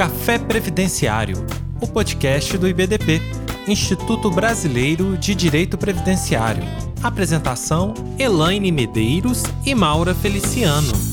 Café Previdenciário, o podcast do IBDP, Instituto Brasileiro de Direito Previdenciário. Apresentação: Elaine Medeiros e Maura Feliciano.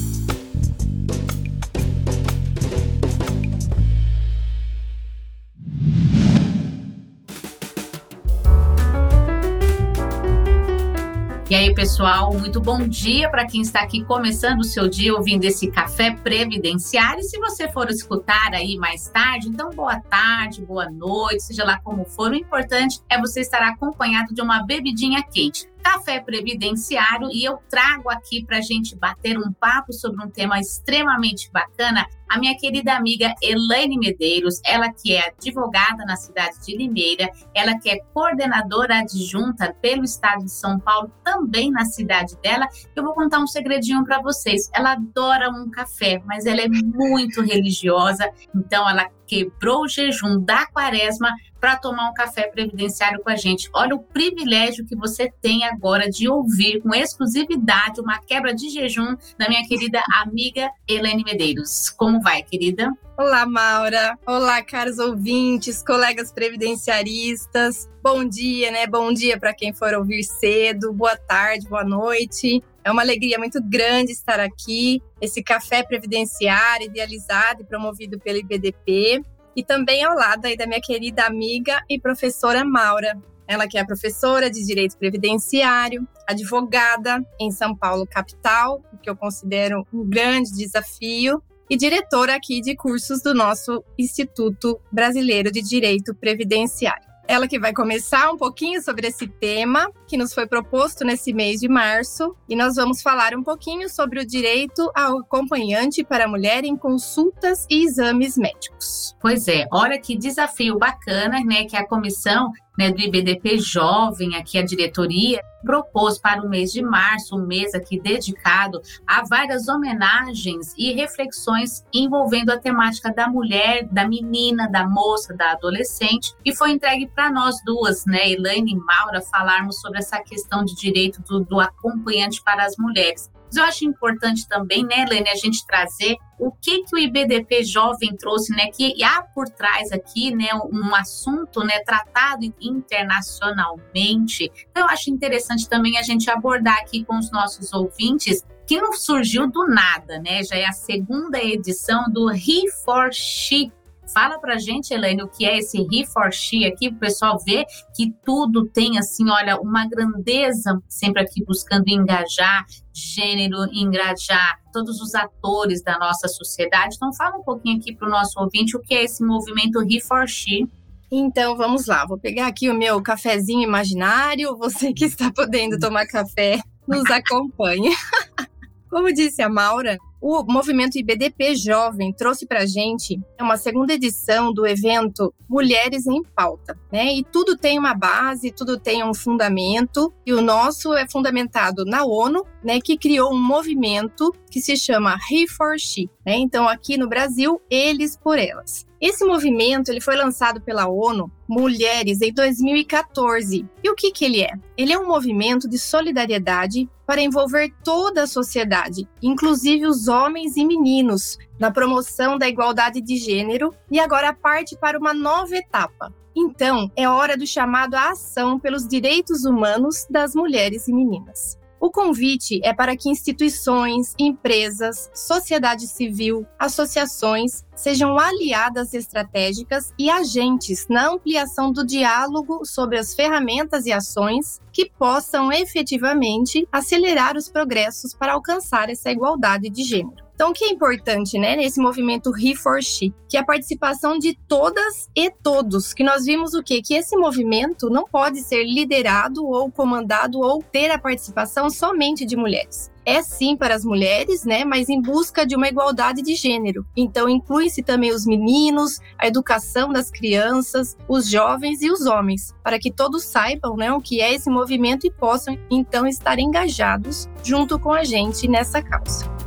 E aí, pessoal, muito bom dia para quem está aqui começando o seu dia ouvindo esse café previdenciário. E se você for escutar aí mais tarde, então boa tarde, boa noite, seja lá como for. O importante é você estar acompanhado de uma bebidinha quente. Café Previdenciário e eu trago aqui para a gente bater um papo sobre um tema extremamente bacana. A minha querida amiga Elaine Medeiros, ela que é advogada na cidade de Limeira, ela que é coordenadora adjunta pelo estado de São Paulo, também na cidade dela. Eu vou contar um segredinho para vocês. Ela adora um café, mas ela é muito religiosa, então ela quebrou o jejum da quaresma para tomar um café previdenciário com a gente. Olha o privilégio que você tem agora de ouvir com exclusividade uma quebra de jejum da minha querida amiga Helene Medeiros. Como vai, querida? Olá, Maura. Olá, caros ouvintes, colegas previdenciaristas. Bom dia, né? Bom dia para quem for ouvir cedo. Boa tarde, boa noite. É uma alegria muito grande estar aqui. Esse café previdenciário idealizado e promovido pelo IBDP e também ao lado aí da minha querida amiga e professora Maura. Ela que é professora de Direito Previdenciário, advogada em São Paulo capital, o que eu considero um grande desafio, e diretora aqui de cursos do nosso Instituto Brasileiro de Direito Previdenciário. Ela que vai começar um pouquinho sobre esse tema que nos foi proposto nesse mês de março e nós vamos falar um pouquinho sobre o direito ao acompanhante para a mulher em consultas e exames médicos. Pois é, olha que desafio bacana, né, que a comissão né, do IBDP Jovem, aqui a diretoria, propôs para o mês de março, um mês aqui dedicado a várias homenagens e reflexões envolvendo a temática da mulher, da menina, da moça, da adolescente, e foi entregue para nós duas, né, Elaine e Maura, falarmos sobre essa questão de direito do, do acompanhante para as mulheres. Mas eu acho importante também, né, Helene, a gente trazer o que, que o IBDP Jovem trouxe, né, que há por trás aqui, né, um assunto, né, tratado internacionalmente. Então, eu acho interessante também a gente abordar aqui com os nossos ouvintes que não surgiu do nada, né? Já é a segunda edição do He for She Fala pra gente, Helene, o que é esse he for she aqui, o pessoal ver que tudo tem, assim, olha, uma grandeza, sempre aqui buscando engajar gênero, engajar todos os atores da nossa sociedade. Então, fala um pouquinho aqui para o nosso ouvinte o que é esse movimento he for she. Então vamos lá, vou pegar aqui o meu cafezinho imaginário. Você que está podendo tomar café, nos acompanhe. Como disse a Maura, o movimento IBDP Jovem trouxe para gente uma segunda edição do evento Mulheres em Pauta, né? E tudo tem uma base, tudo tem um fundamento, e o nosso é fundamentado na ONU, né? Que criou um movimento que se chama He for She, né? Então aqui no Brasil, eles por elas. Esse movimento ele foi lançado pela ONU Mulheres em 2014. E o que, que ele é? Ele é um movimento de solidariedade para envolver toda a sociedade, inclusive os homens e meninos, na promoção da igualdade de gênero e agora parte para uma nova etapa. Então, é hora do chamado à ação pelos direitos humanos das mulheres e meninas. O convite é para que instituições, empresas, sociedade civil, associações sejam aliadas estratégicas e agentes na ampliação do diálogo sobre as ferramentas e ações que possam efetivamente acelerar os progressos para alcançar essa igualdade de gênero. Então, o que é importante, né, nesse movimento He for She, que é a participação de todas e todos, que nós vimos o quê? Que esse movimento não pode ser liderado ou comandado ou ter a participação somente de mulheres é sim para as mulheres, né, mas em busca de uma igualdade de gênero. Então inclui-se também os meninos, a educação das crianças, os jovens e os homens, para que todos saibam, né, o que é esse movimento e possam então estar engajados junto com a gente nessa causa.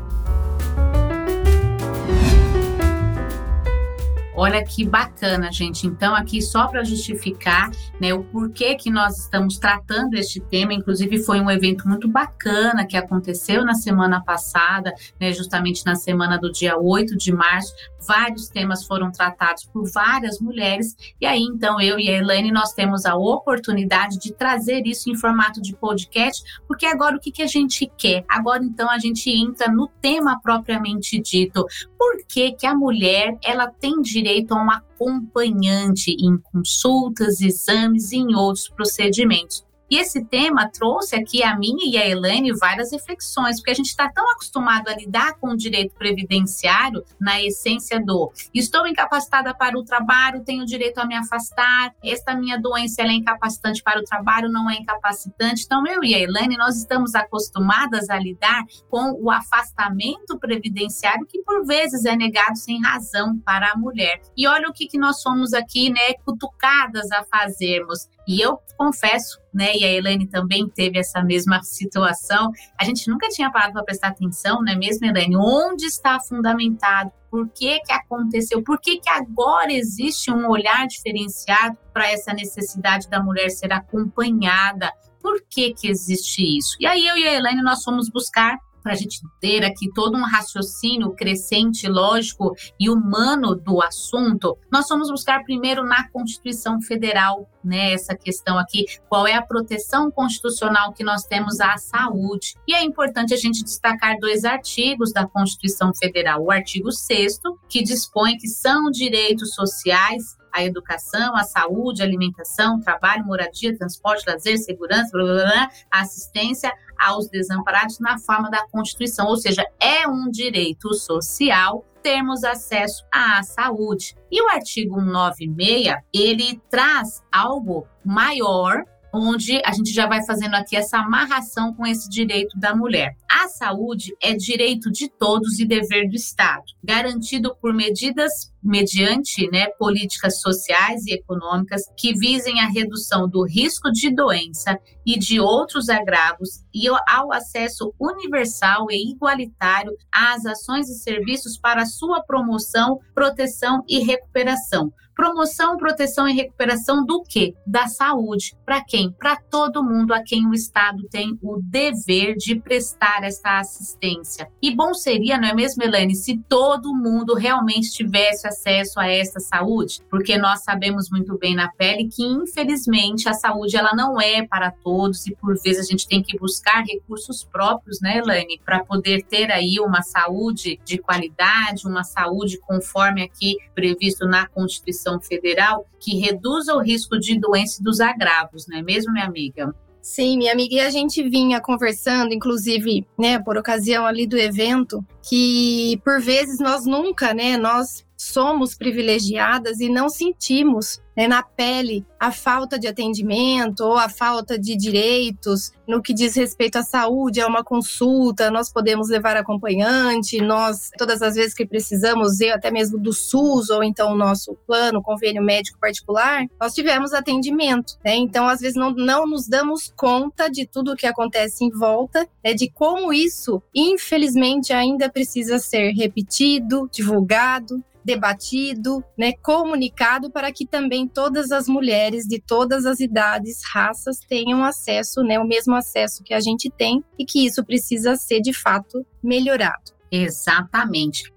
Olha que bacana, gente. Então, aqui só para justificar né, o porquê que nós estamos tratando este tema, inclusive foi um evento muito bacana que aconteceu na semana passada, né, justamente na semana do dia 8 de março. Vários temas foram tratados por várias mulheres, e aí então eu e a Elaine nós temos a oportunidade de trazer isso em formato de podcast, porque agora o que, que a gente quer? Agora então a gente entra no tema propriamente dito. Por que, que a mulher ela tem direito a um acompanhante em consultas, exames e em outros procedimentos? E esse tema trouxe aqui a mim e a Elaine várias reflexões, porque a gente está tão acostumado a lidar com o direito previdenciário na essência do estou incapacitada para o trabalho, tenho direito a me afastar, esta minha doença é incapacitante para o trabalho, não é incapacitante. Então, eu e a Elaine, nós estamos acostumadas a lidar com o afastamento previdenciário que por vezes é negado sem razão para a mulher. E olha o que, que nós somos aqui, né, cutucadas a fazermos. E eu confesso, né, e a Helene também teve essa mesma situação, a gente nunca tinha parado para prestar atenção, não é mesmo, Helene? Onde está fundamentado? Por que, que aconteceu? Por que, que agora existe um olhar diferenciado para essa necessidade da mulher ser acompanhada? Por que, que existe isso? E aí eu e a Helene, nós fomos buscar para a gente ter aqui todo um raciocínio crescente, lógico e humano do assunto, nós vamos buscar primeiro na Constituição Federal, né, essa questão aqui, qual é a proteção constitucional que nós temos à saúde. E é importante a gente destacar dois artigos da Constituição Federal. O artigo 6 que dispõe que são direitos sociais a educação, a saúde, alimentação, trabalho, moradia, transporte, lazer, segurança, blá, blá, blá, assistência aos desamparados na forma da Constituição, ou seja, é um direito social termos acesso à saúde. E o artigo 196, ele traz algo maior onde a gente já vai fazendo aqui essa amarração com esse direito da mulher. A saúde é direito de todos e dever do Estado, garantido por medidas mediante né, políticas sociais e econômicas que visem a redução do risco de doença e de outros agravos e ao acesso universal e igualitário às ações e serviços para sua promoção, proteção e recuperação. Promoção, proteção e recuperação do quê? Da saúde. Para quem? Para todo mundo a quem o Estado tem o dever de prestar essa assistência. E bom seria, não é mesmo, Elaine, se todo mundo realmente tivesse acesso a essa saúde, porque nós sabemos muito bem na pele que, infelizmente, a saúde ela não é para todos e por vezes a gente tem que buscar recursos próprios, né, Elaine, para poder ter aí uma saúde de qualidade, uma saúde conforme aqui previsto na Constituição Federal, que reduza o risco de doença dos agravos, não é mesmo, minha amiga? Sim, minha amiga, e a gente vinha conversando, inclusive, né, por ocasião ali do evento, que por vezes nós nunca, né, nós somos privilegiadas e não sentimos né, na pele a falta de atendimento ou a falta de direitos no que diz respeito à saúde, a uma consulta, nós podemos levar acompanhante, nós, todas as vezes que precisamos, eu até mesmo do SUS ou então o nosso plano, convênio médico particular, nós tivemos atendimento, né? Então, às vezes, não, não nos damos conta de tudo o que acontece em volta, né, de como isso, infelizmente, ainda precisa ser repetido, divulgado, debatido, né, comunicado para que também todas as mulheres de todas as idades, raças tenham acesso, né, o mesmo acesso que a gente tem e que isso precisa ser de fato melhorado. Exatamente.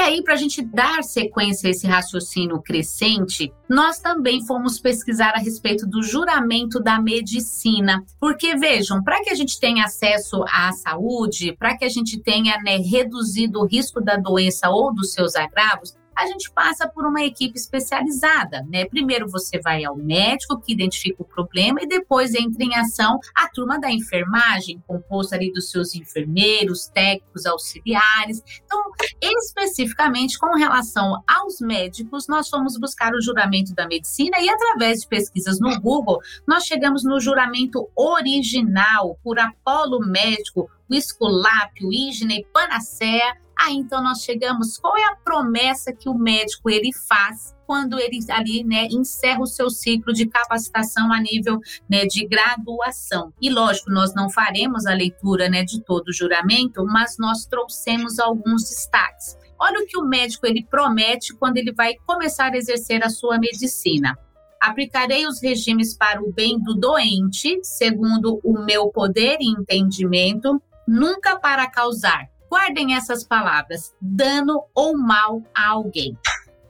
E aí, para a gente dar sequência a esse raciocínio crescente, nós também fomos pesquisar a respeito do juramento da medicina. Porque, vejam, para que a gente tenha acesso à saúde, para que a gente tenha né, reduzido o risco da doença ou dos seus agravos, a gente passa por uma equipe especializada, né? Primeiro você vai ao médico que identifica o problema e depois entra em ação a turma da enfermagem, composta ali dos seus enfermeiros, técnicos, auxiliares. Então, especificamente com relação aos médicos, nós fomos buscar o juramento da medicina e através de pesquisas no Google, nós chegamos no juramento original por Apolo Médico, o Esculápio, Ígine e Panacea, Ah, então nós chegamos. Qual é a promessa que o médico ele faz quando ele ali, né, encerra o seu ciclo de capacitação a nível né, de graduação? E lógico, nós não faremos a leitura, né, de todo o juramento, mas nós trouxemos alguns destaques. Olha o que o médico ele promete quando ele vai começar a exercer a sua medicina. Aplicarei os regimes para o bem do doente, segundo o meu poder e entendimento, nunca para causar Guardem essas palavras: dano ou mal a alguém.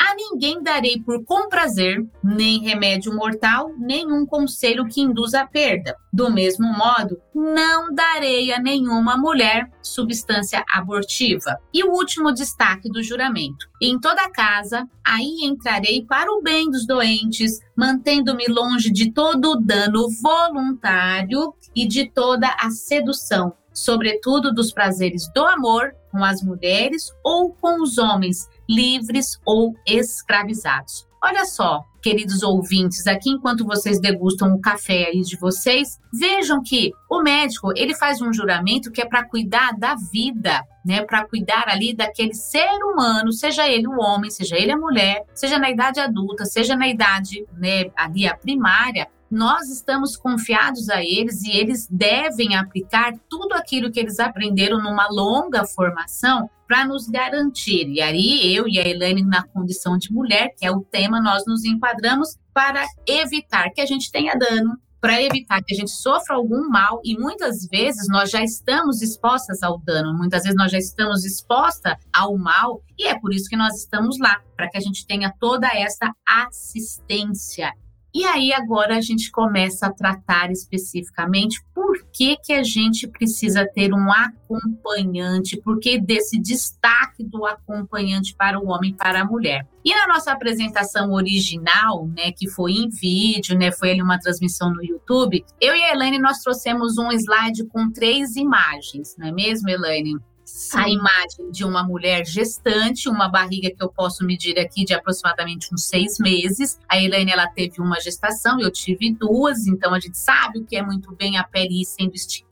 A ninguém darei por comprazer nem remédio mortal, nenhum conselho que induza a perda. Do mesmo modo, não darei a nenhuma mulher substância abortiva. E o último destaque do juramento: em toda casa, aí entrarei para o bem dos doentes, mantendo-me longe de todo o dano voluntário e de toda a sedução, sobretudo dos prazeres do amor com as mulheres ou com os homens, livres ou escravizados. Olha só, queridos ouvintes, aqui enquanto vocês degustam o café aí de vocês, vejam que o médico, ele faz um juramento que é para cuidar da vida, né, para cuidar ali daquele ser humano, seja ele o homem, seja ele a mulher, seja na idade adulta, seja na idade, né, ali a primária, nós estamos confiados a eles e eles devem aplicar tudo aquilo que eles aprenderam numa longa formação para nos garantir. E aí, eu e a Elaine, na condição de mulher, que é o tema, nós nos enquadramos para evitar que a gente tenha dano, para evitar que a gente sofra algum mal e muitas vezes nós já estamos expostas ao dano, muitas vezes nós já estamos expostas ao mal e é por isso que nós estamos lá, para que a gente tenha toda essa assistência e aí agora a gente começa a tratar especificamente por que, que a gente precisa ter um acompanhante, por que desse destaque do acompanhante para o homem e para a mulher. E na nossa apresentação original, né, que foi em vídeo, né, foi ali uma transmissão no YouTube, eu e a Elaine nós trouxemos um slide com três imagens, não é mesmo, Elaine? Sim. a imagem de uma mulher gestante, uma barriga que eu posso medir aqui de aproximadamente uns seis meses. A Elaine, ela teve uma gestação, eu tive duas, então a gente sabe o que é muito bem a pele sendo esticada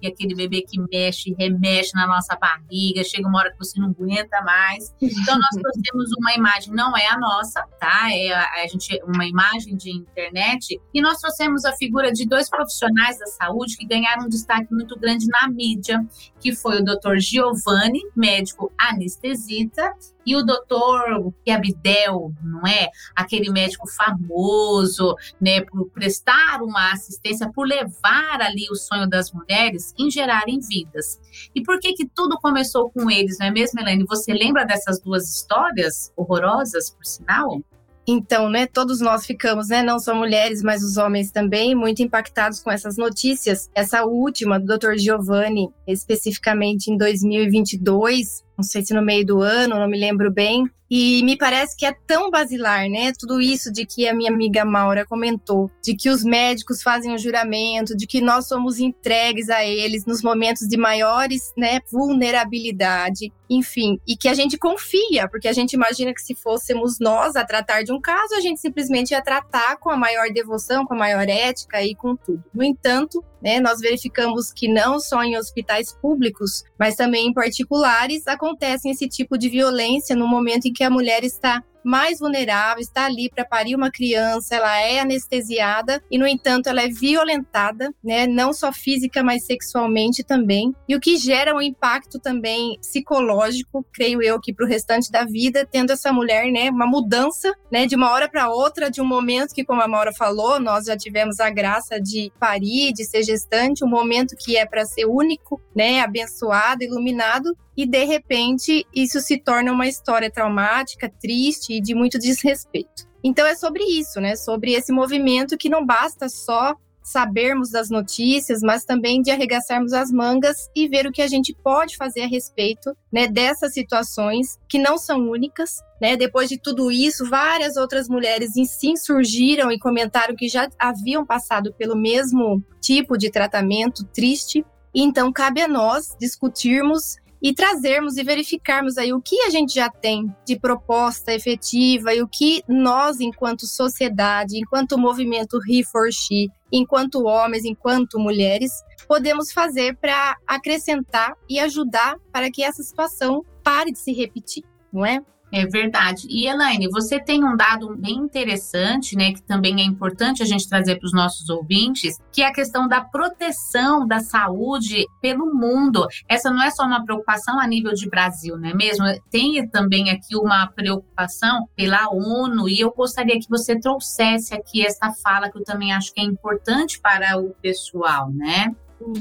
e aquele bebê que mexe remexe na nossa barriga, chega uma hora que você não aguenta mais. Então, nós trouxemos uma imagem, não é a nossa, tá? É a, a gente, uma imagem de internet, e nós trouxemos a figura de dois profissionais da saúde que ganharam um destaque muito grande na mídia, que foi o Dr. Giovanni, médico anestesista, e o doutor Abdel, não é? Aquele médico famoso, né, por prestar uma assistência, por levar ali o sonho das mulheres em gerarem vidas. E por que que tudo começou com eles, não é mesmo, Helene? Você lembra dessas duas histórias horrorosas, por sinal? Então, né, todos nós ficamos, né, não só mulheres, mas os homens também, muito impactados com essas notícias. Essa última do Dr. Giovanni, especificamente em 2022, não sei se no meio do ano, não me lembro bem. E me parece que é tão basilar, né? Tudo isso de que a minha amiga Maura comentou, de que os médicos fazem o juramento, de que nós somos entregues a eles nos momentos de maiores, né, vulnerabilidade, enfim, e que a gente confia, porque a gente imagina que se fôssemos nós a tratar de um caso, a gente simplesmente ia tratar com a maior devoção, com a maior ética e com tudo. No entanto, né, nós verificamos que não só em hospitais públicos, mas também em particulares, acontece esse tipo de violência no momento em que a mulher está mais vulnerável, está ali para parir uma criança, ela é anestesiada e, no entanto, ela é violentada, né? Não só física, mas sexualmente também. E o que gera um impacto também psicológico, creio eu, que para o restante da vida, tendo essa mulher, né, uma mudança, né, de uma hora para outra, de um momento que, como a Maura falou, nós já tivemos a graça de parir, de ser gestante, um momento que é para ser único, né, abençoado, iluminado, e de repente isso se torna uma história traumática, triste e de muito desrespeito. Então é sobre isso, né? Sobre esse movimento que não basta só sabermos das notícias, mas também de arregaçarmos as mangas e ver o que a gente pode fazer a respeito, né, dessas situações que não são únicas, né? Depois de tudo isso, várias outras mulheres em si surgiram e comentaram que já haviam passado pelo mesmo tipo de tratamento triste. Então cabe a nós discutirmos e trazermos e verificarmos aí o que a gente já tem de proposta efetiva e o que nós, enquanto sociedade, enquanto movimento He for She, enquanto homens, enquanto mulheres, podemos fazer para acrescentar e ajudar para que essa situação pare de se repetir, não é? É verdade. E Elaine, você tem um dado bem interessante, né, que também é importante a gente trazer para os nossos ouvintes, que é a questão da proteção da saúde pelo mundo. Essa não é só uma preocupação a nível de Brasil, não é mesmo? Tem também aqui uma preocupação pela ONU e eu gostaria que você trouxesse aqui essa fala que eu também acho que é importante para o pessoal, né?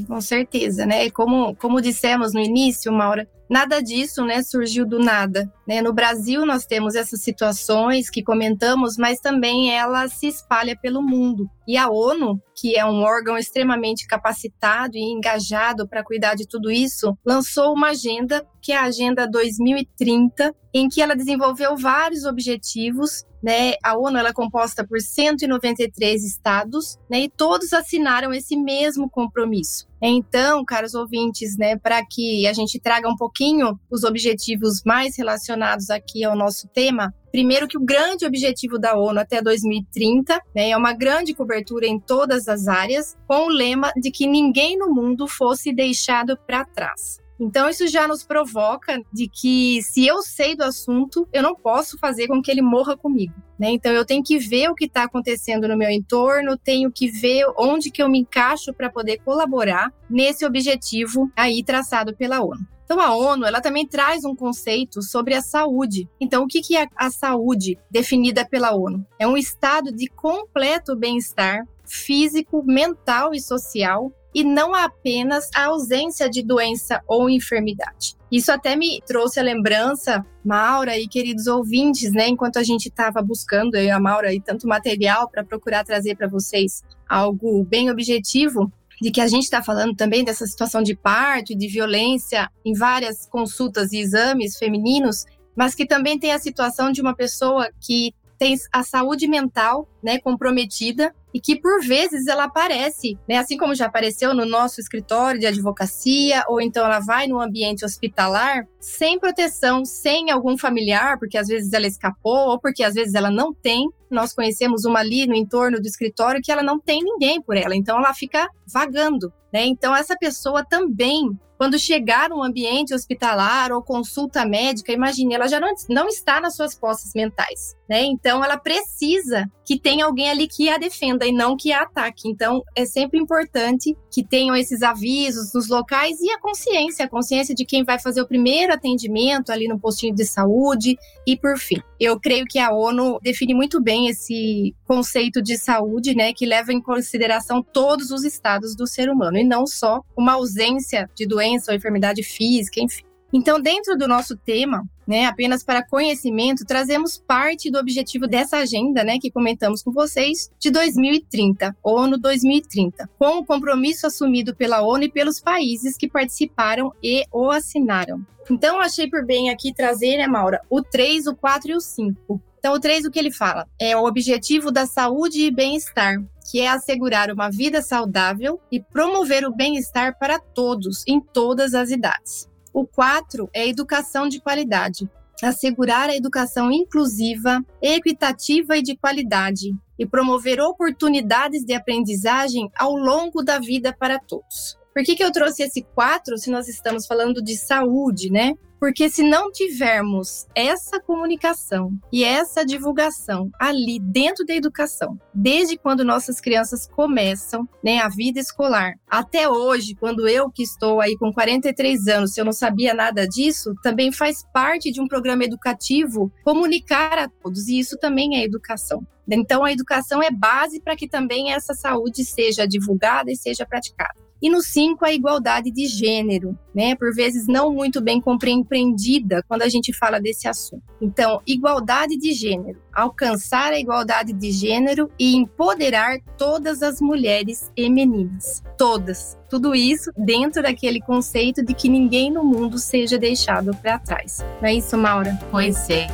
Com certeza, né? Como, como dissemos no início, Maura, nada disso né, surgiu do nada. Né? No Brasil, nós temos essas situações que comentamos, mas também ela se espalha pelo mundo. E a ONU, que é um órgão extremamente capacitado e engajado para cuidar de tudo isso, lançou uma agenda, que é a Agenda 2030, em que ela desenvolveu vários objetivos né? A ONU ela é composta por 193 estados, né? E todos assinaram esse mesmo compromisso. Então, caros ouvintes, né, para que a gente traga um pouquinho os objetivos mais relacionados aqui ao nosso tema, Primeiro que o grande objetivo da ONU até 2030 né, é uma grande cobertura em todas as áreas, com o lema de que ninguém no mundo fosse deixado para trás. Então, isso já nos provoca de que, se eu sei do assunto, eu não posso fazer com que ele morra comigo. Né? Então, eu tenho que ver o que está acontecendo no meu entorno, tenho que ver onde que eu me encaixo para poder colaborar nesse objetivo aí traçado pela ONU. Então, a ONU ela também traz um conceito sobre a saúde. Então, o que, que é a saúde definida pela ONU? É um estado de completo bem-estar físico, mental e social e não apenas a ausência de doença ou enfermidade. Isso até me trouxe a lembrança, Maura e queridos ouvintes, né, enquanto a gente estava buscando, eu e a Maura, e tanto material para procurar trazer para vocês algo bem objetivo, de que a gente está falando também dessa situação de parto e de violência em várias consultas e exames femininos, mas que também tem a situação de uma pessoa que tem a saúde mental né, comprometida e que por vezes ela aparece, né, assim como já apareceu no nosso escritório de advocacia, ou então ela vai no ambiente hospitalar sem proteção, sem algum familiar, porque às vezes ela escapou, ou porque às vezes ela não tem. Nós conhecemos uma ali no entorno do escritório que ela não tem ninguém por ela, então ela fica vagando. Né? Então, essa pessoa também quando chegar um ambiente hospitalar ou consulta médica, imagine, ela já não, não está nas suas posses mentais, né? Então ela precisa que tenha alguém ali que a defenda e não que a ataque. Então é sempre importante que tenham esses avisos nos locais e a consciência, a consciência de quem vai fazer o primeiro atendimento ali no postinho de saúde e por fim. Eu creio que a ONU define muito bem esse conceito de saúde, né, que leva em consideração todos os estados do ser humano e não só uma ausência de doença ou enfermidade física, enfim. Então, dentro do nosso tema, né, apenas para conhecimento, trazemos parte do objetivo dessa agenda, né, que comentamos com vocês, de 2030, ONU 2030, com o compromisso assumido pela ONU e pelos países que participaram e o assinaram. Então, achei por bem aqui trazer, né, Maura, o 3, o 4 e o 5. Então, o 3, o que ele fala? É o objetivo da saúde e bem-estar, que é assegurar uma vida saudável e promover o bem-estar para todos, em todas as idades. O 4 é educação de qualidade, assegurar a educação inclusiva, equitativa e de qualidade, e promover oportunidades de aprendizagem ao longo da vida para todos. Por que, que eu trouxe esse 4 se nós estamos falando de saúde, né? Porque se não tivermos essa comunicação e essa divulgação ali dentro da educação, desde quando nossas crianças começam né, a vida escolar, até hoje, quando eu que estou aí com 43 anos, se eu não sabia nada disso, também faz parte de um programa educativo comunicar a todos, e isso também é educação. Então, a educação é base para que também essa saúde seja divulgada e seja praticada. E no 5, a igualdade de gênero, né? Por vezes não muito bem compreendida quando a gente fala desse assunto. Então, igualdade de gênero, alcançar a igualdade de gênero e empoderar todas as mulheres e meninas. Todas. Tudo isso dentro daquele conceito de que ninguém no mundo seja deixado para trás. Não é isso, Maura? Pois é.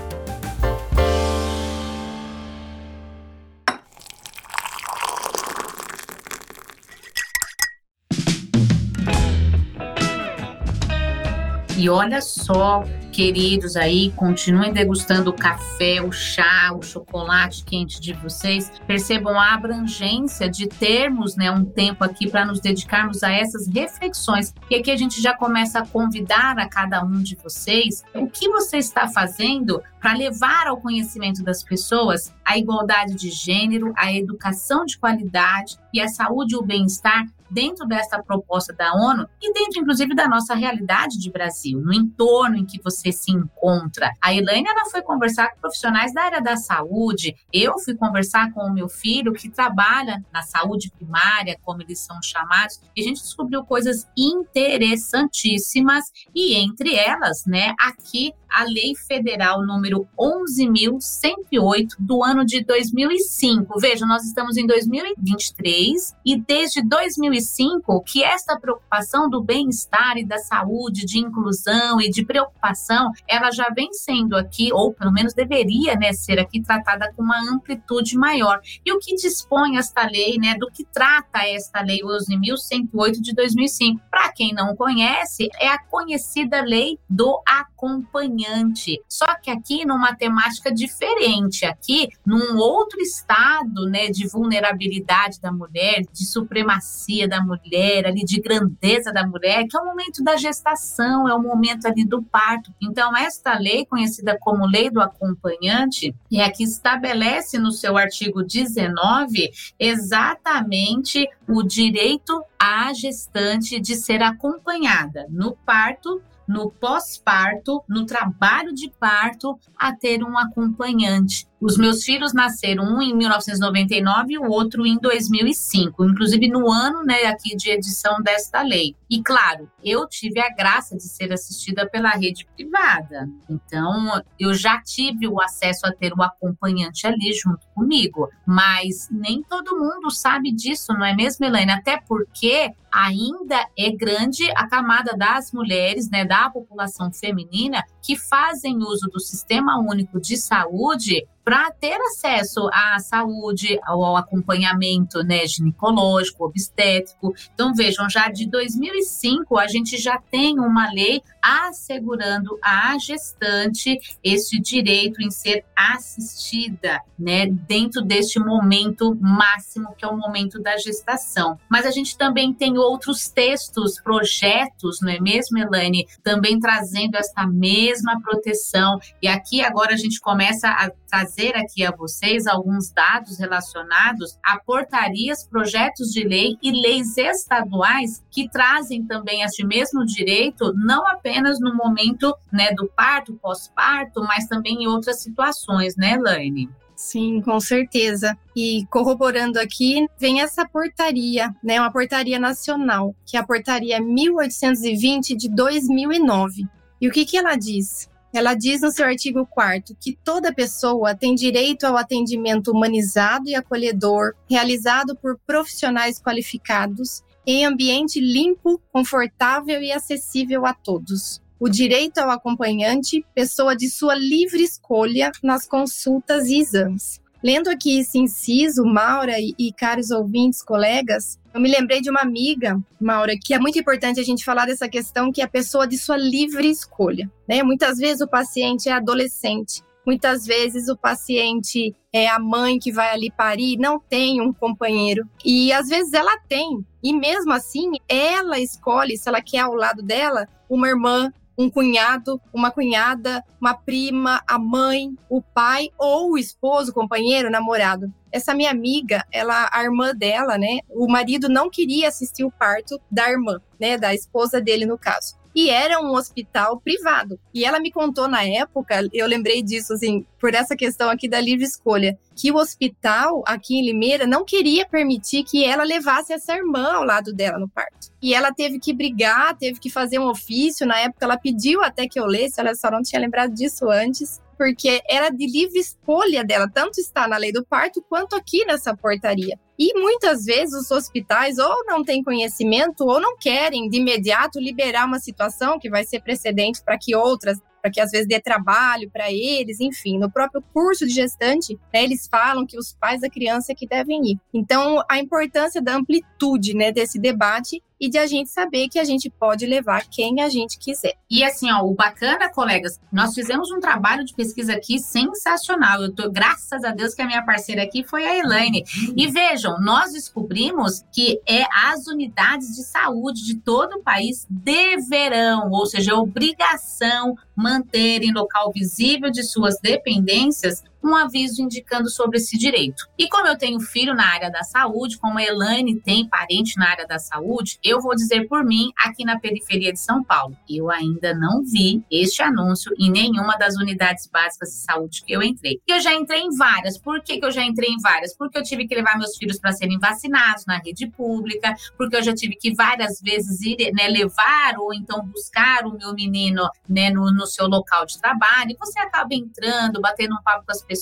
E olha só queridos aí, continuem degustando o café, o chá, o chocolate quente de vocês. Percebam a abrangência de termos né, um tempo aqui para nos dedicarmos a essas reflexões. E aqui a gente já começa a convidar a cada um de vocês o que você está fazendo para levar ao conhecimento das pessoas a igualdade de gênero, a educação de qualidade e a saúde e o bem-estar dentro dessa proposta da ONU e dentro, inclusive, da nossa realidade de Brasil, no entorno em que você se encontra. A Elaine ela foi conversar com profissionais da área da saúde, eu fui conversar com o meu filho que trabalha na saúde primária, como eles são chamados, e a gente descobriu coisas interessantíssimas e entre elas, né, aqui a Lei Federal número 11.108 do ano de 2005. Veja, nós estamos em 2023 e desde 2005 que esta preocupação do bem-estar e da saúde, de inclusão e de preocupação, ela já vem sendo aqui, ou pelo menos deveria né, ser aqui tratada com uma amplitude maior. E o que dispõe esta lei, né, do que trata esta lei 11.108 de 2005? Para quem não conhece, é a conhecida lei do acompanhamento acompanhante. Só que aqui numa temática diferente, aqui num outro estado, né, de vulnerabilidade da mulher, de supremacia da mulher, ali de grandeza da mulher, que é o momento da gestação, é o momento ali do parto. Então esta lei, conhecida como Lei do Acompanhante, é a que estabelece no seu artigo 19 exatamente o direito à gestante de ser acompanhada no parto no pós-parto, no trabalho de parto, a ter um acompanhante. Os meus filhos nasceram um em 1999 e o outro em 2005, inclusive no ano, né, aqui de edição desta lei. E claro, eu tive a graça de ser assistida pela rede privada. Então, eu já tive o acesso a ter o acompanhante ali junto comigo, mas nem todo mundo sabe disso, não é mesmo, Helena? Até porque ainda é grande a camada das mulheres, né, da população feminina que fazem uso do Sistema Único de Saúde para ter acesso à saúde, ao acompanhamento né, ginecológico, obstétrico. Então, vejam, já de 2005 a gente já tem uma lei assegurando à gestante esse direito em ser assistida, né, dentro deste momento máximo que é o momento da gestação. Mas a gente também tem outros textos, projetos, não é mesmo, Elaine, também trazendo essa mesma proteção. E aqui agora a gente começa a trazer aqui a vocês alguns dados relacionados a portarias, projetos de lei e leis estaduais que trazem também este mesmo direito, não apenas no momento né, do parto, pós-parto, mas também em outras situações, né, Laine? Sim, com certeza. E corroborando aqui, vem essa portaria, né, uma portaria nacional, que é a portaria 1820 de 2009. E o que, que ela diz? Ela diz no seu artigo 4 que toda pessoa tem direito ao atendimento humanizado e acolhedor, realizado por profissionais qualificados, em ambiente limpo, confortável e acessível a todos. O direito ao acompanhante, pessoa de sua livre escolha nas consultas e exames. Lendo aqui esse inciso, Maura e, e caros ouvintes, colegas, eu me lembrei de uma amiga, Maura, que é muito importante a gente falar dessa questão que é a pessoa de sua livre escolha. Né? Muitas vezes o paciente é adolescente, muitas vezes o paciente é a mãe que vai ali parir, não tem um companheiro. E às vezes ela tem. E mesmo assim, ela escolhe se ela quer ao lado dela uma irmã, um cunhado, uma cunhada, uma prima, a mãe, o pai ou o esposo, companheiro, namorado. Essa minha amiga, ela, a irmã dela, né? O marido não queria assistir o parto da irmã, né? Da esposa dele, no caso e era um hospital privado. E ela me contou na época, eu lembrei disso, assim, por essa questão aqui da livre escolha, que o hospital aqui em Limeira não queria permitir que ela levasse essa irmã ao lado dela no parto. E ela teve que brigar, teve que fazer um ofício. Na época, ela pediu até que eu lesse, ela só não tinha lembrado disso antes porque era de livre escolha dela, tanto está na lei do parto quanto aqui nessa portaria. E muitas vezes os hospitais ou não têm conhecimento ou não querem de imediato liberar uma situação que vai ser precedente para que outras para que às vezes dê trabalho para eles, enfim, no próprio curso de gestante, né, eles falam que os pais da criança é que devem ir. Então, a importância da amplitude, né, desse debate e de a gente saber que a gente pode levar quem a gente quiser. E assim, ó, o bacana, colegas, nós fizemos um trabalho de pesquisa aqui sensacional. Eu tô, graças a Deus que a minha parceira aqui foi a Elaine. E vejam, nós descobrimos que é as unidades de saúde de todo o país deverão, ou seja, obrigação manter em local visível de suas dependências um aviso indicando sobre esse direito. E como eu tenho filho na área da saúde, como a Elaine tem parente na área da saúde, eu vou dizer por mim aqui na periferia de São Paulo. Eu ainda não vi este anúncio em nenhuma das unidades básicas de saúde que eu entrei. Eu já entrei em várias. Por que, que eu já entrei em várias? Porque eu tive que levar meus filhos para serem vacinados na rede pública, porque eu já tive que várias vezes ir né, levar ou então buscar o meu menino né, no, no seu local de trabalho. E você acaba entrando, batendo um papo com as pessoas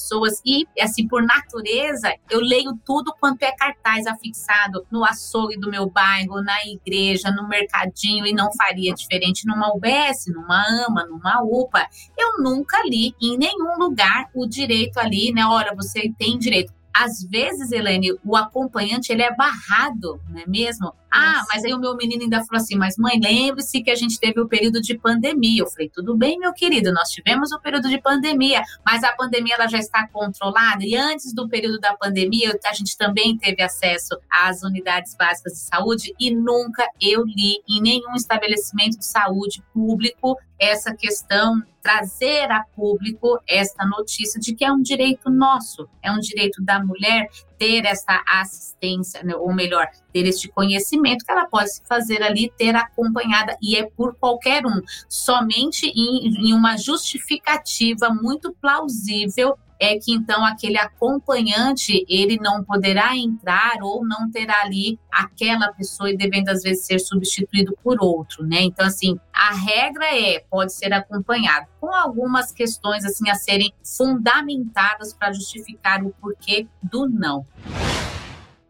e, assim, por natureza, eu leio tudo quanto é cartaz afixado no açougue do meu bairro, na igreja, no mercadinho, e não faria diferente numa UBS, numa AMA, numa UPA. Eu nunca li em nenhum lugar o direito ali, né? Olha, você tem direito às vezes, Helene, o acompanhante ele é barrado, não é mesmo? Ah, mas aí o meu menino ainda falou assim: mas mãe, lembre-se que a gente teve o período de pandemia. Eu falei: tudo bem, meu querido, nós tivemos o período de pandemia, mas a pandemia ela já está controlada. E antes do período da pandemia, a gente também teve acesso às unidades básicas de saúde e nunca eu li em nenhum estabelecimento de saúde público essa questão, trazer a público esta notícia de que é um direito nosso, é um direito da mulher ter essa assistência, né, ou melhor, ter este conhecimento que ela pode se fazer ali, ter acompanhada, e é por qualquer um, somente em, em uma justificativa muito plausível é que então aquele acompanhante ele não poderá entrar ou não terá ali aquela pessoa e devendo às vezes ser substituído por outro, né? Então assim, a regra é pode ser acompanhado com algumas questões assim a serem fundamentadas para justificar o porquê do não.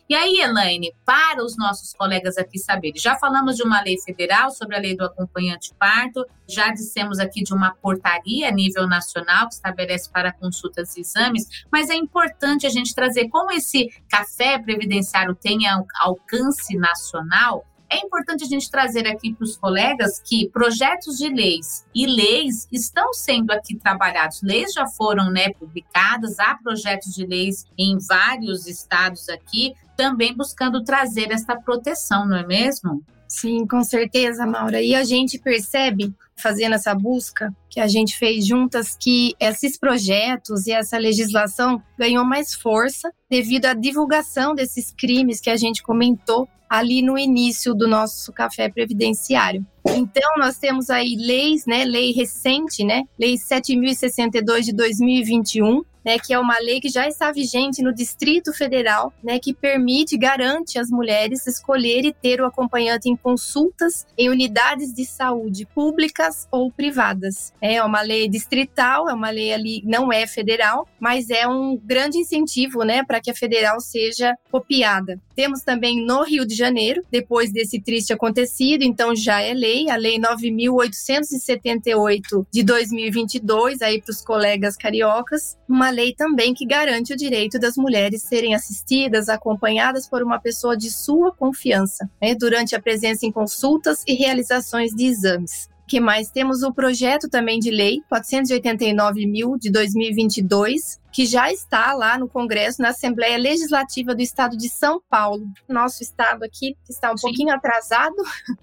E aí, Elaine, para os nossos colegas aqui saberem, já falamos de uma lei federal sobre a lei do acompanhante parto, já dissemos aqui de uma portaria a nível nacional que estabelece para consultas e exames, mas é importante a gente trazer como esse café previdenciário tem alcance nacional, é importante a gente trazer aqui para os colegas que projetos de leis e leis estão sendo aqui trabalhados. Leis já foram né, publicadas, há projetos de leis em vários estados aqui, também buscando trazer essa proteção, não é mesmo? Sim, com certeza, Maura. E a gente percebe, fazendo essa busca que a gente fez juntas, que esses projetos e essa legislação ganhou mais força devido à divulgação desses crimes que a gente comentou ali no início do nosso café previdenciário. Então, nós temos aí leis, né, lei recente, né, lei 7062 de 2021, né, que é uma lei que já está vigente no Distrito Federal, né, que permite, garante às mulheres escolher e ter o acompanhante em consultas em unidades de saúde públicas ou privadas. É uma lei distrital, é uma lei ali não é federal, mas é um grande incentivo, né, para que a federal seja copiada. Temos também no Rio de Janeiro, depois desse triste acontecido, então já é lei, a lei 9878 de 2022 aí para os colegas cariocas, uma lei também que garante o direito das mulheres serem assistidas, acompanhadas por uma pessoa de sua confiança, né, durante a presença em consultas e realizações de exames que mais? Temos o projeto também de lei 489 mil de 2022, que já está lá no Congresso, na Assembleia Legislativa do Estado de São Paulo. Nosso estado aqui, que está um Sim. pouquinho atrasado,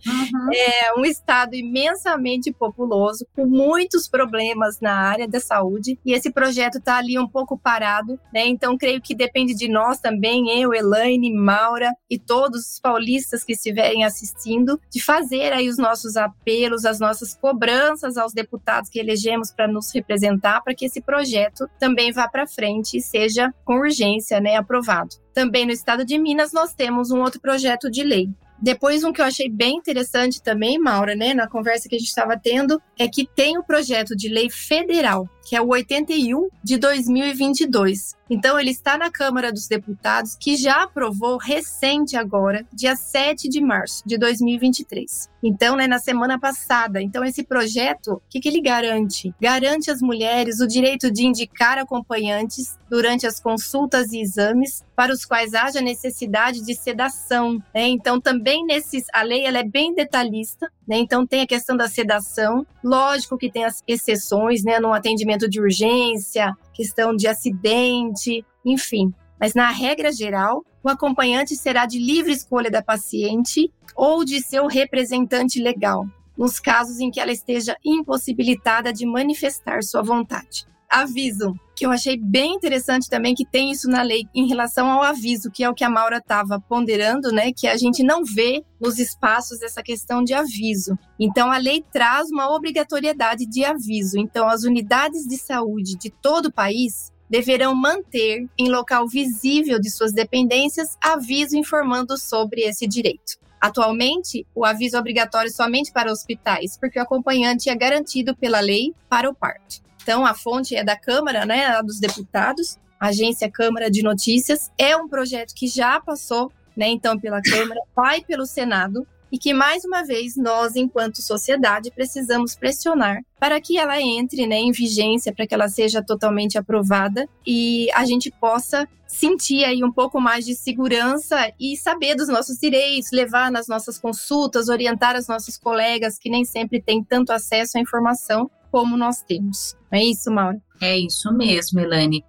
uhum. é um estado imensamente populoso, com muitos problemas na área da saúde, e esse projeto está ali um pouco parado, né? Então, creio que depende de nós também, eu, Elaine, Maura e todos os paulistas que estiverem assistindo, de fazer aí os nossos apelos, as nossas cobranças aos deputados que elegemos para nos representar, para que esse projeto também vá para para frente e seja com urgência né, aprovado. Também no estado de Minas nós temos um outro projeto de lei. Depois, um que eu achei bem interessante também, Maura, né, na conversa que a gente estava tendo, é que tem o projeto de lei federal que é o 81 de 2022. Então, ele está na Câmara dos Deputados, que já aprovou recente agora, dia 7 de março de 2023. Então, né, na semana passada. Então, esse projeto, o que, que ele garante? Garante às mulheres o direito de indicar acompanhantes durante as consultas e exames para os quais haja necessidade de sedação. Né? Então, também nesses, a lei ela é bem detalhista, né? então tem a questão da sedação. Lógico que tem as exceções, né, no atendimento de urgência, questão de acidente, enfim. Mas na regra geral, o acompanhante será de livre escolha da paciente ou de seu representante legal, nos casos em que ela esteja impossibilitada de manifestar sua vontade. Aviso, que eu achei bem interessante também que tem isso na lei em relação ao aviso, que é o que a Maura estava ponderando, né? Que a gente não vê nos espaços essa questão de aviso. Então, a lei traz uma obrigatoriedade de aviso. Então, as unidades de saúde de todo o país deverão manter em local visível de suas dependências aviso informando sobre esse direito. Atualmente, o aviso é obrigatório somente para hospitais, porque o acompanhante é garantido pela lei para o parto. Então, a fonte é da Câmara, né, dos Deputados, Agência Câmara de Notícias. É um projeto que já passou, né, então, pela Câmara, vai pelo Senado e que mais uma vez nós, enquanto sociedade, precisamos pressionar para que ela entre né, em vigência, para que ela seja totalmente aprovada e a gente possa sentir aí um pouco mais de segurança e saber dos nossos direitos, levar nas nossas consultas, orientar as nossas colegas que nem sempre têm tanto acesso à informação como nós temos. É isso, Maura? É isso mesmo, Elane.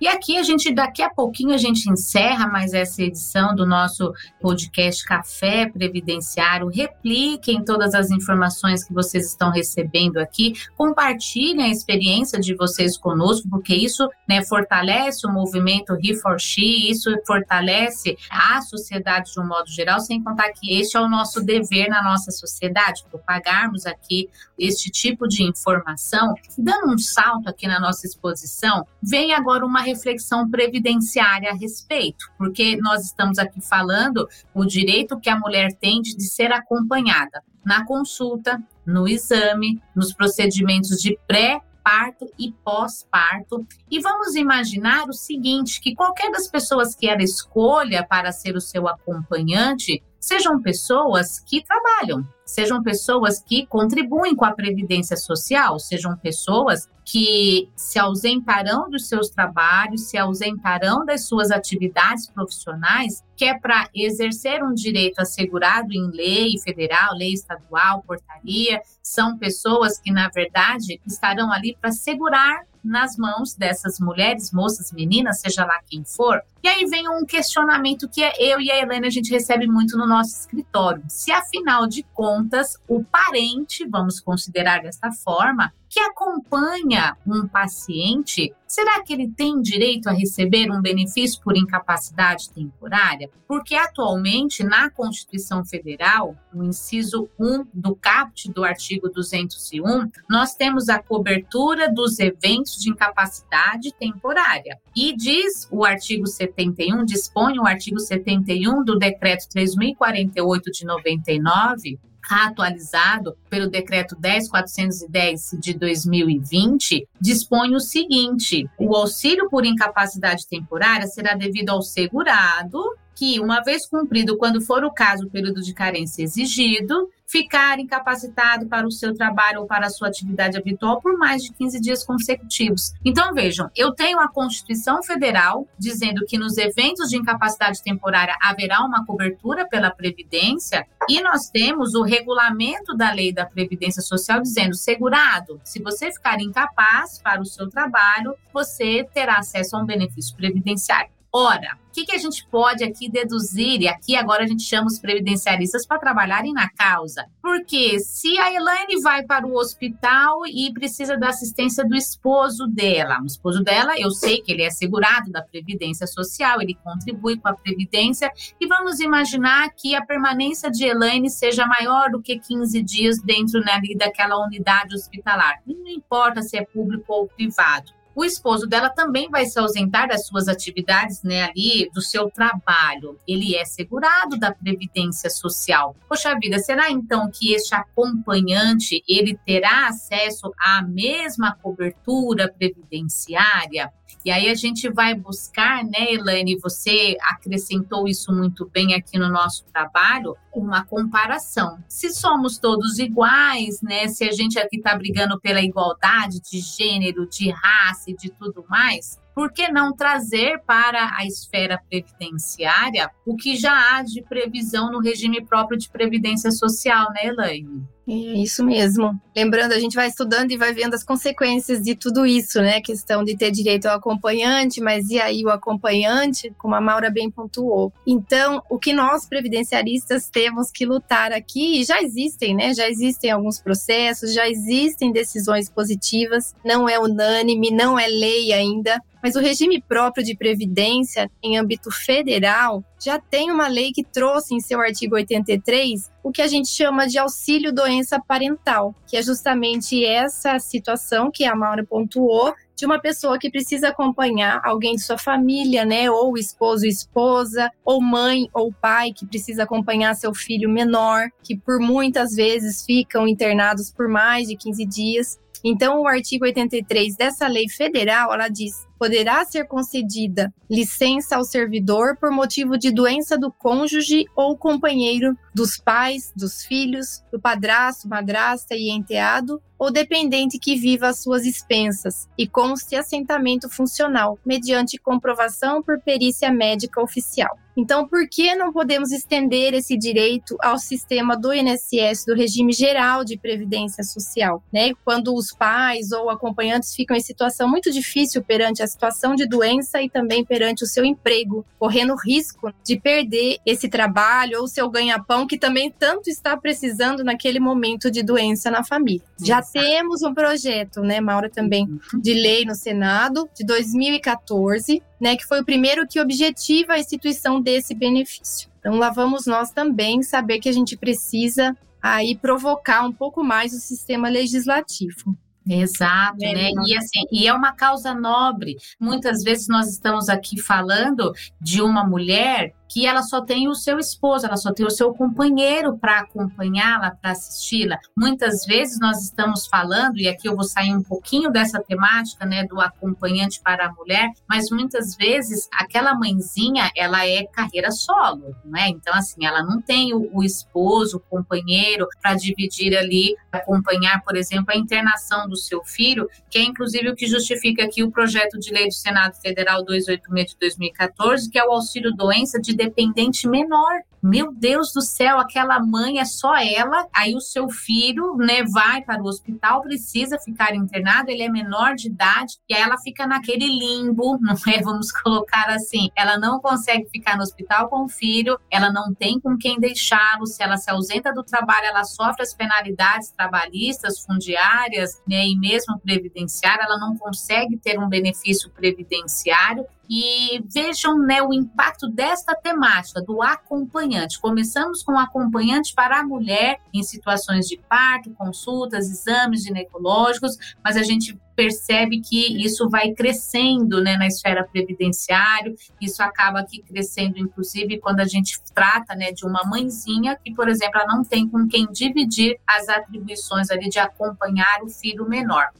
E aqui a gente, daqui a pouquinho, a gente encerra mais essa edição do nosso podcast Café Previdenciário. Repliquem todas as informações que vocês estão recebendo aqui, compartilhem a experiência de vocês conosco, porque isso né, fortalece o movimento He4She, isso fortalece a sociedade de um modo geral, sem contar que este é o nosso dever na nossa sociedade, propagarmos aqui este tipo de informação. Dando um salto aqui na nossa exposição, vem agora uma reflexão previdenciária a respeito, porque nós estamos aqui falando o direito que a mulher tem de ser acompanhada na consulta, no exame, nos procedimentos de pré parto e pós-parto. E vamos imaginar o seguinte: que qualquer das pessoas que ela escolha para ser o seu acompanhante sejam pessoas que trabalham, sejam pessoas que contribuem com a previdência social, sejam pessoas que se ausentarão dos seus trabalhos, se ausentarão das suas atividades profissionais, que é para exercer um direito assegurado em lei federal, lei estadual, portaria, são pessoas que, na verdade, estarão ali para segurar nas mãos dessas mulheres, moças, meninas, seja lá quem for. E aí vem um questionamento que eu e a Helena a gente recebe muito no nosso escritório. Se afinal de contas, o parente, vamos considerar desta forma, que acompanha um paciente, será que ele tem direito a receber um benefício por incapacidade temporária? Porque atualmente, na Constituição Federal, no inciso 1 do caput do artigo 201, nós temos a cobertura dos eventos de incapacidade temporária. E diz o artigo 71, dispõe o artigo 71 do decreto 3048 de 99, atualizado pelo decreto 10410 de 2020, dispõe o seguinte: o auxílio por incapacidade temporária será devido ao segurado que, uma vez cumprido, quando for o caso, o período de carência exigido, ficar incapacitado para o seu trabalho ou para a sua atividade habitual por mais de 15 dias consecutivos. Então, vejam, eu tenho a Constituição Federal dizendo que nos eventos de incapacidade temporária haverá uma cobertura pela Previdência, e nós temos o regulamento da lei da Previdência Social dizendo: segurado, se você ficar incapaz para o seu trabalho, você terá acesso a um benefício previdenciário. Ora, o que, que, a gente pode aqui deduzir? E aqui agora a gente chama os previdenciaristas para trabalharem na causa. Porque se a Elaine vai para o hospital e precisa da assistência do esposo dela, o esposo dela, eu sei que ele é segurado da Previdência Social, ele contribui com a Previdência, e vamos imaginar que a permanência de Elaine seja maior do que 15 dias dentro né, daquela unidade hospitalar. Não importa se é público ou privado o esposo dela também vai se ausentar das suas atividades, né, ali, do seu trabalho. Ele é segurado da Previdência Social. Poxa vida, será então que este acompanhante, ele terá acesso à mesma cobertura previdenciária? E aí a gente vai buscar, né, Elaine, você acrescentou isso muito bem aqui no nosso trabalho, uma comparação. Se somos todos iguais, né, se a gente aqui está brigando pela igualdade de gênero, de raça e de tudo mais, por que não trazer para a esfera previdenciária o que já há de previsão no regime próprio de previdência social, né, Elaine? É isso mesmo. Lembrando, a gente vai estudando e vai vendo as consequências de tudo isso, né? A questão de ter direito ao acompanhante, mas e aí o acompanhante, como a Maura bem pontuou. Então, o que nós previdenciaristas temos que lutar aqui, já existem, né? Já existem alguns processos, já existem decisões positivas, não é unânime, não é lei ainda, mas o regime próprio de previdência em âmbito federal já tem uma lei que trouxe em seu artigo 83 o que a gente chama de auxílio doença parental, que é justamente essa situação que a Maura pontuou de uma pessoa que precisa acompanhar alguém de sua família, né, ou esposo e esposa, ou mãe ou pai que precisa acompanhar seu filho menor, que por muitas vezes ficam internados por mais de 15 dias. Então, o artigo 83 dessa lei federal, ela diz: poderá ser concedida licença ao servidor por motivo de doença do cônjuge ou companheiro, dos pais, dos filhos, do padrasto, madrasta e enteado, ou dependente que viva às suas expensas, e conste assentamento funcional, mediante comprovação por perícia médica oficial. Então, por que não podemos estender esse direito ao sistema do INSS, do regime geral de previdência social, né? Quando os pais ou acompanhantes ficam em situação muito difícil perante a situação de doença e também perante o seu emprego, correndo risco de perder esse trabalho ou seu ganha-pão que também tanto está precisando naquele momento de doença na família. Já temos um projeto, né, Maura, também, uhum. de lei no Senado de 2014, né, que foi o primeiro que objetiva a instituição desse benefício. Então lá vamos nós também saber que a gente precisa aí provocar um pouco mais o sistema legislativo. Exato, é, né? E assim, e é uma causa nobre. Muitas vezes nós estamos aqui falando de uma mulher que ela só tem o seu esposo, ela só tem o seu companheiro para acompanhá-la, para assisti-la. Muitas vezes nós estamos falando, e aqui eu vou sair um pouquinho dessa temática, né, do acompanhante para a mulher, mas muitas vezes aquela mãezinha, ela é carreira solo, né? Então, assim, ela não tem o, o esposo, o companheiro para dividir ali, acompanhar, por exemplo, a internação do seu filho, que é inclusive o que justifica aqui o projeto de lei do Senado Federal 286 de 2014, que é o auxílio doença de dependente menor. Meu Deus do céu, aquela mãe é só ela, aí o seu filho, né, vai para o hospital, precisa ficar internado, ele é menor de idade, e aí ela fica naquele limbo, não é? Vamos colocar assim, ela não consegue ficar no hospital com o filho, ela não tem com quem deixá-lo, se ela se ausenta do trabalho, ela sofre as penalidades trabalhistas, fundiárias, né, e mesmo previdenciária, ela não consegue ter um benefício previdenciário, e vejam né, o impacto desta temática do acompanhante. Começamos com o acompanhante para a mulher em situações de parto, consultas, exames ginecológicos, mas a gente percebe que isso vai crescendo né, na esfera previdenciária, isso acaba aqui crescendo, inclusive, quando a gente trata né, de uma mãezinha que, por exemplo, ela não tem com quem dividir as atribuições ali de acompanhar o filho menor.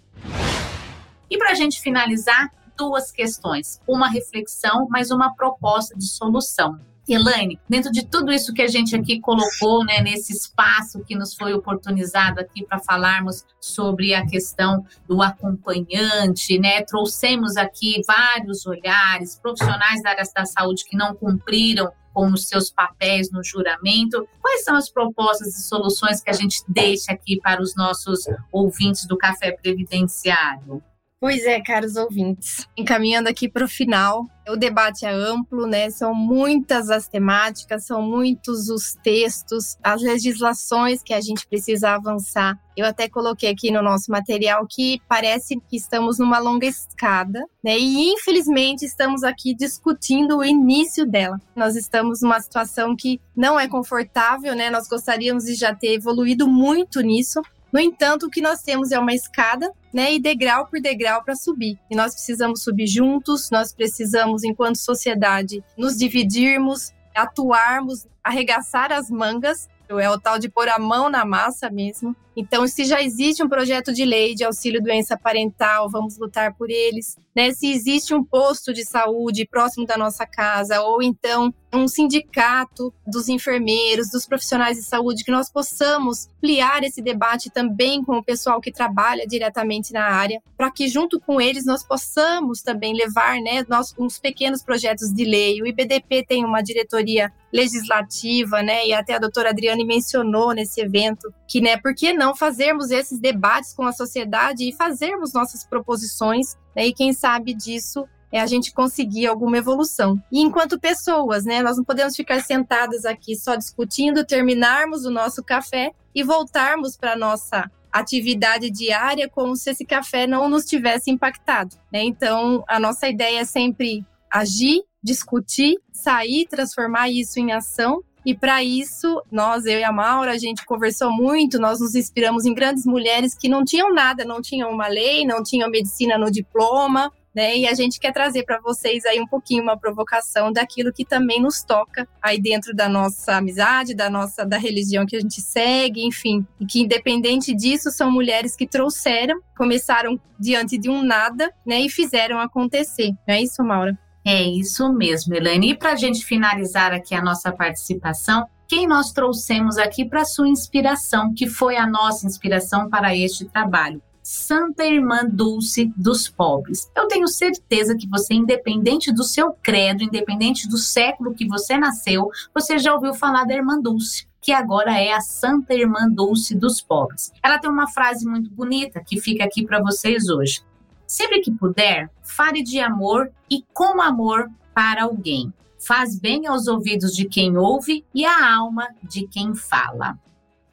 E para a gente finalizar, duas questões, uma reflexão, mas uma proposta de solução. Elaine, dentro de tudo isso que a gente aqui colocou, né, nesse espaço que nos foi oportunizado aqui para falarmos sobre a questão do acompanhante, né, trouxemos aqui vários olhares, profissionais da área da saúde que não cumpriram com os seus papéis no juramento. Quais são as propostas e soluções que a gente deixa aqui para os nossos ouvintes do Café Previdenciário? Pois é, caros ouvintes. Encaminhando aqui para o final, o debate é amplo, né? São muitas as temáticas, são muitos os textos, as legislações que a gente precisa avançar. Eu até coloquei aqui no nosso material que parece que estamos numa longa escada, né? E infelizmente estamos aqui discutindo o início dela. Nós estamos numa situação que não é confortável, né? Nós gostaríamos de já ter evoluído muito nisso, No entanto, o que nós temos é uma escada, né, e degrau por degrau para subir. E nós precisamos subir juntos, nós precisamos, enquanto sociedade, nos dividirmos, atuarmos, arregaçar as mangas é o tal de pôr a mão na massa mesmo. Então, se já existe um projeto de lei de auxílio doença parental, vamos lutar por eles. Né? Se existe um posto de saúde próximo da nossa casa, ou então um sindicato dos enfermeiros, dos profissionais de saúde, que nós possamos ampliar esse debate também com o pessoal que trabalha diretamente na área, para que junto com eles nós possamos também levar né, nós, uns pequenos projetos de lei. O IBDP tem uma diretoria legislativa, né, e até a doutora Adriane mencionou nesse evento que, né, por que não fazermos esses debates com a sociedade e fazermos nossas proposições, né, e quem sabe disso é a gente conseguir alguma evolução. E enquanto pessoas, né, nós não podemos ficar sentadas aqui só discutindo, terminarmos o nosso café e voltarmos para nossa atividade diária como se esse café não nos tivesse impactado. Né? Então, a nossa ideia é sempre agir, discutir, sair, transformar isso em ação e para isso, nós, eu e a Maura, a gente conversou muito, nós nos inspiramos em grandes mulheres que não tinham nada, não tinham uma lei, não tinham medicina no diploma, né? E a gente quer trazer para vocês aí um pouquinho uma provocação daquilo que também nos toca aí dentro da nossa amizade, da nossa da religião que a gente segue, enfim, e que independente disso são mulheres que trouxeram, começaram diante de um nada, né, e fizeram acontecer. Não é isso, Maura? É isso mesmo, Elaine. E para a gente finalizar aqui a nossa participação, quem nós trouxemos aqui para sua inspiração, que foi a nossa inspiração para este trabalho? Santa Irmã Dulce dos Pobres. Eu tenho certeza que você, independente do seu credo, independente do século que você nasceu, você já ouviu falar da Irmã Dulce que agora é a Santa Irmã Dulce dos Pobres. Ela tem uma frase muito bonita que fica aqui para vocês hoje. Sempre que puder, fale de amor e com amor para alguém. Faz bem aos ouvidos de quem ouve e à alma de quem fala.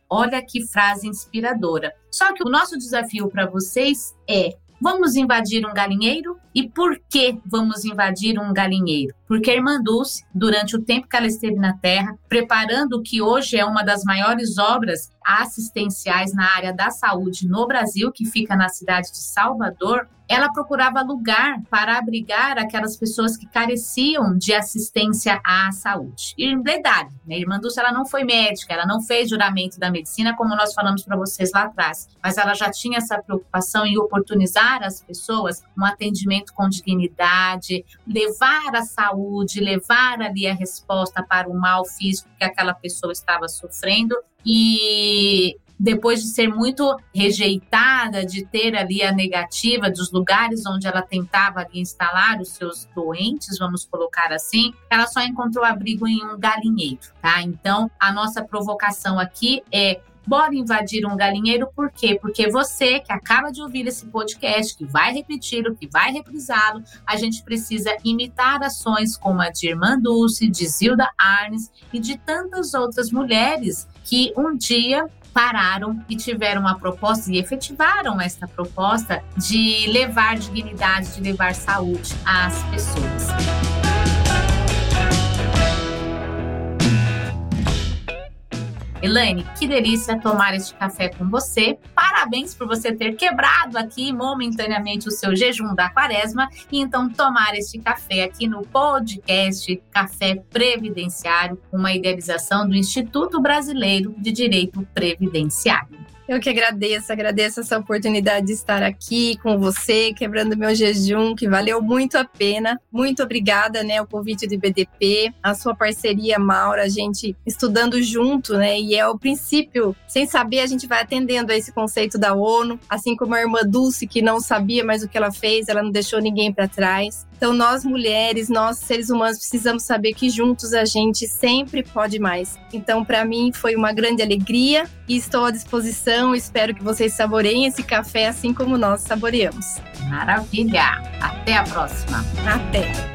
Olha que frase inspiradora. Só que o nosso desafio para vocês é: vamos invadir um galinheiro? E por que vamos invadir um galinheiro? Porque a irmã Dulce, durante o tempo que ela esteve na Terra, preparando o que hoje é uma das maiores obras assistenciais na área da saúde no Brasil, que fica na cidade de Salvador, ela procurava lugar para abrigar aquelas pessoas que careciam de assistência à saúde. E verdade, né? Irmã Dulce, ela não foi médica, ela não fez juramento da medicina, como nós falamos para vocês lá atrás, mas ela já tinha essa preocupação em oportunizar às pessoas um atendimento com dignidade, levar a saúde, levar ali a resposta para o mal físico que aquela pessoa estava sofrendo e depois de ser muito rejeitada, de ter ali a negativa dos lugares onde ela tentava ali instalar os seus doentes, vamos colocar assim, ela só encontrou abrigo em um galinheiro, tá? Então, a nossa provocação aqui é Bora invadir um galinheiro, por quê? Porque você que acaba de ouvir esse podcast, que vai repetir, que vai reprisá-lo, a gente precisa imitar ações como a de Irmã Dulce, de Zilda Arnes e de tantas outras mulheres que um dia pararam e tiveram uma proposta e efetivaram esta proposta de levar dignidade, de levar saúde às pessoas. Elaine, que delícia tomar este café com você. Parabéns por você ter quebrado aqui momentaneamente o seu jejum da quaresma e então tomar este café aqui no podcast Café Previdenciário, uma idealização do Instituto Brasileiro de Direito Previdenciário. Eu que agradeço, agradeço essa oportunidade de estar aqui com você, quebrando meu jejum, que valeu muito a pena. Muito obrigada, né, o convite do IBDP, a sua parceria, Maura, a gente estudando junto, né, e é o princípio, sem saber, a gente vai atendendo a esse conceito da ONU, assim como a irmã Dulce, que não sabia mais o que ela fez, ela não deixou ninguém para trás. Então, nós mulheres, nós seres humanos, precisamos saber que juntos a gente sempre pode mais. Então, para mim, foi uma grande alegria e estou à disposição. Espero que vocês saboreiem esse café assim como nós saboreamos. Maravilha! Até a próxima! Até!